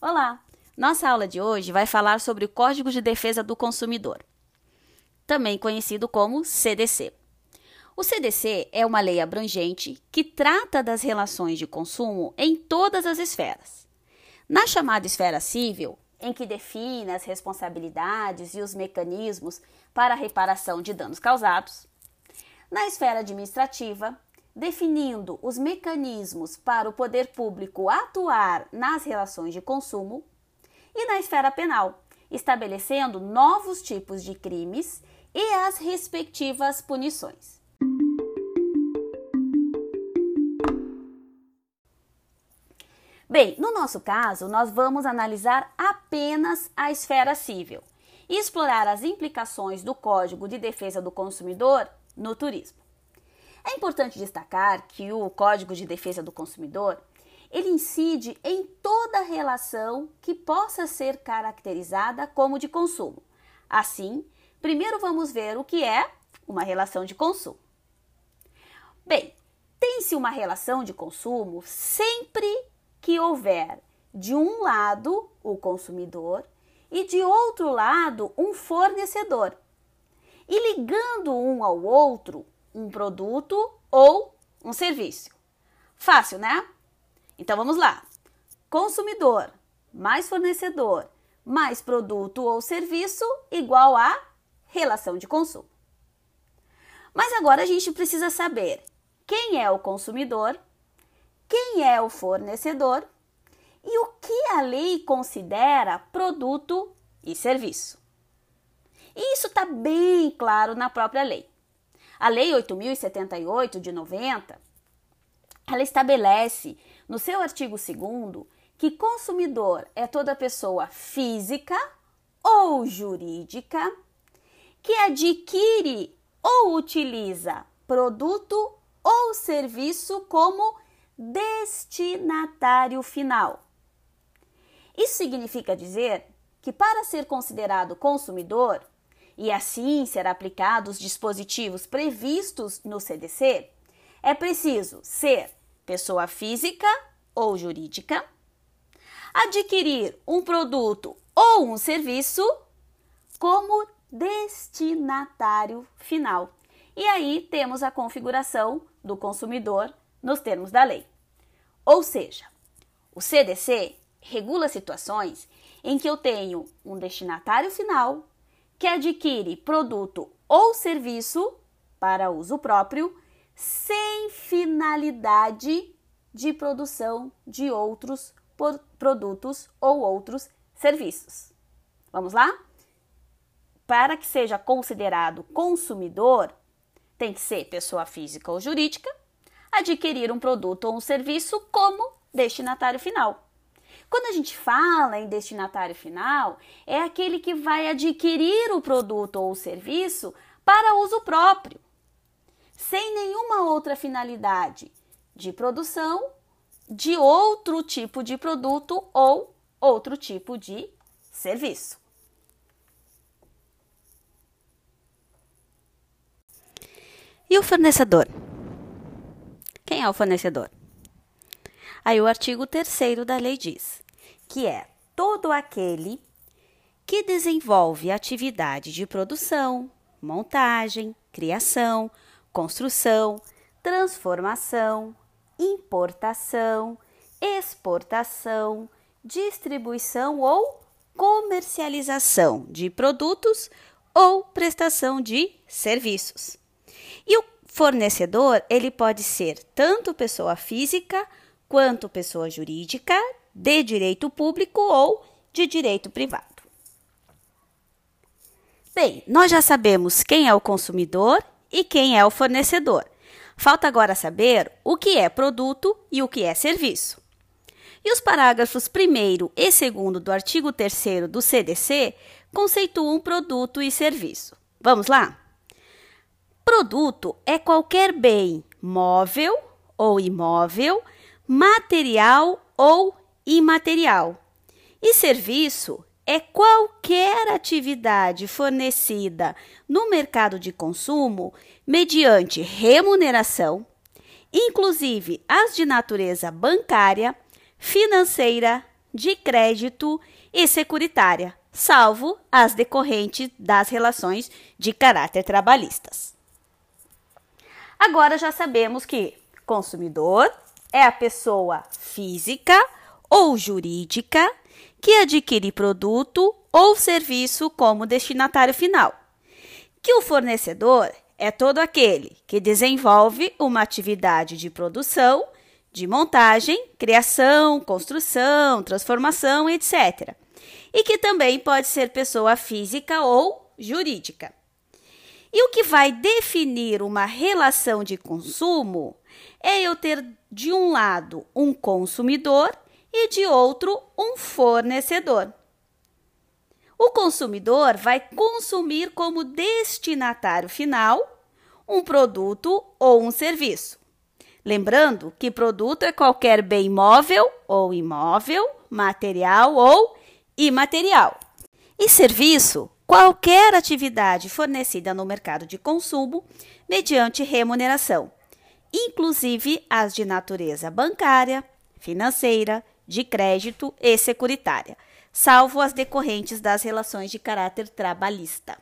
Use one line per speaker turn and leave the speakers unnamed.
Olá! Nossa aula de hoje vai falar sobre o Código de Defesa do Consumidor, também conhecido como CDC. O CDC é uma lei abrangente que trata das relações de consumo em todas as esferas. Na chamada esfera civil, em que define as responsabilidades e os mecanismos para a reparação de danos causados. Na esfera administrativa, definindo os mecanismos para o poder público atuar nas relações de consumo. E na esfera penal, estabelecendo novos tipos de crimes e as respectivas punições. Bem, no nosso caso, nós vamos analisar apenas a esfera civil e explorar as implicações do Código de Defesa do Consumidor no turismo. É importante destacar que o Código de Defesa do Consumidor ele incide em toda relação que possa ser caracterizada como de consumo. Assim, primeiro vamos ver o que é uma relação de consumo. Bem, tem-se uma relação de consumo sempre que houver de um lado o consumidor e de outro lado um fornecedor, e ligando um ao outro um produto ou um serviço. Fácil, né? Então vamos lá. Consumidor mais fornecedor mais produto ou serviço igual a relação de consumo. Mas agora a gente precisa saber quem é o consumidor quem é o fornecedor e o que a lei considera produto e serviço. E isso está bem claro na própria lei. A Lei 8.078 de 90, ela estabelece no seu artigo 2 que consumidor é toda pessoa física ou jurídica que adquire ou utiliza produto ou serviço como destinatário final. Isso significa dizer que, para ser considerado consumidor e assim ser aplicados os dispositivos previstos no CDC, é preciso ser pessoa física ou jurídica, adquirir um produto ou um serviço como destinatário final. E aí temos a configuração do consumidor nos termos da lei. Ou seja, o CDC regula situações em que eu tenho um destinatário final que adquire produto ou serviço para uso próprio sem finalidade de produção de outros produtos ou outros serviços. Vamos lá? Para que seja considerado consumidor, tem que ser pessoa física ou jurídica adquirir um produto ou um serviço como destinatário final. Quando a gente fala em destinatário final, é aquele que vai adquirir o produto ou o serviço para uso próprio, sem nenhuma outra finalidade de produção de outro tipo de produto ou outro tipo de serviço. E o fornecedor? Quem é o fornecedor? Aí o artigo 3 da lei diz que é todo aquele que desenvolve atividade de produção, montagem, criação, construção, transformação, importação, exportação, distribuição ou comercialização de produtos ou prestação de serviços. E o Fornecedor, ele pode ser tanto pessoa física quanto pessoa jurídica, de direito público ou de direito privado. Bem, nós já sabemos quem é o consumidor e quem é o fornecedor. Falta agora saber o que é produto e o que é serviço. E os parágrafos 1 e 2 do artigo 3 do CDC conceituam produto e serviço. Vamos lá? Produto é qualquer bem móvel ou imóvel, material ou imaterial. E serviço é qualquer atividade fornecida no mercado de consumo mediante remuneração, inclusive as de natureza bancária, financeira, de crédito e securitária, salvo as decorrentes das relações de caráter trabalhistas. Agora já sabemos que consumidor é a pessoa física ou jurídica que adquire produto ou serviço como destinatário final. Que o fornecedor é todo aquele que desenvolve uma atividade de produção, de montagem, criação, construção, transformação, etc. E que também pode ser pessoa física ou jurídica. E o que vai definir uma relação de consumo é eu ter de um lado um consumidor e de outro um fornecedor. O consumidor vai consumir como destinatário final um produto ou um serviço. Lembrando que produto é qualquer bem móvel ou imóvel, material ou imaterial. E serviço, qualquer atividade fornecida no mercado de consumo mediante remuneração, inclusive as de natureza bancária, financeira, de crédito e securitária salvo as decorrentes das relações de caráter trabalhista.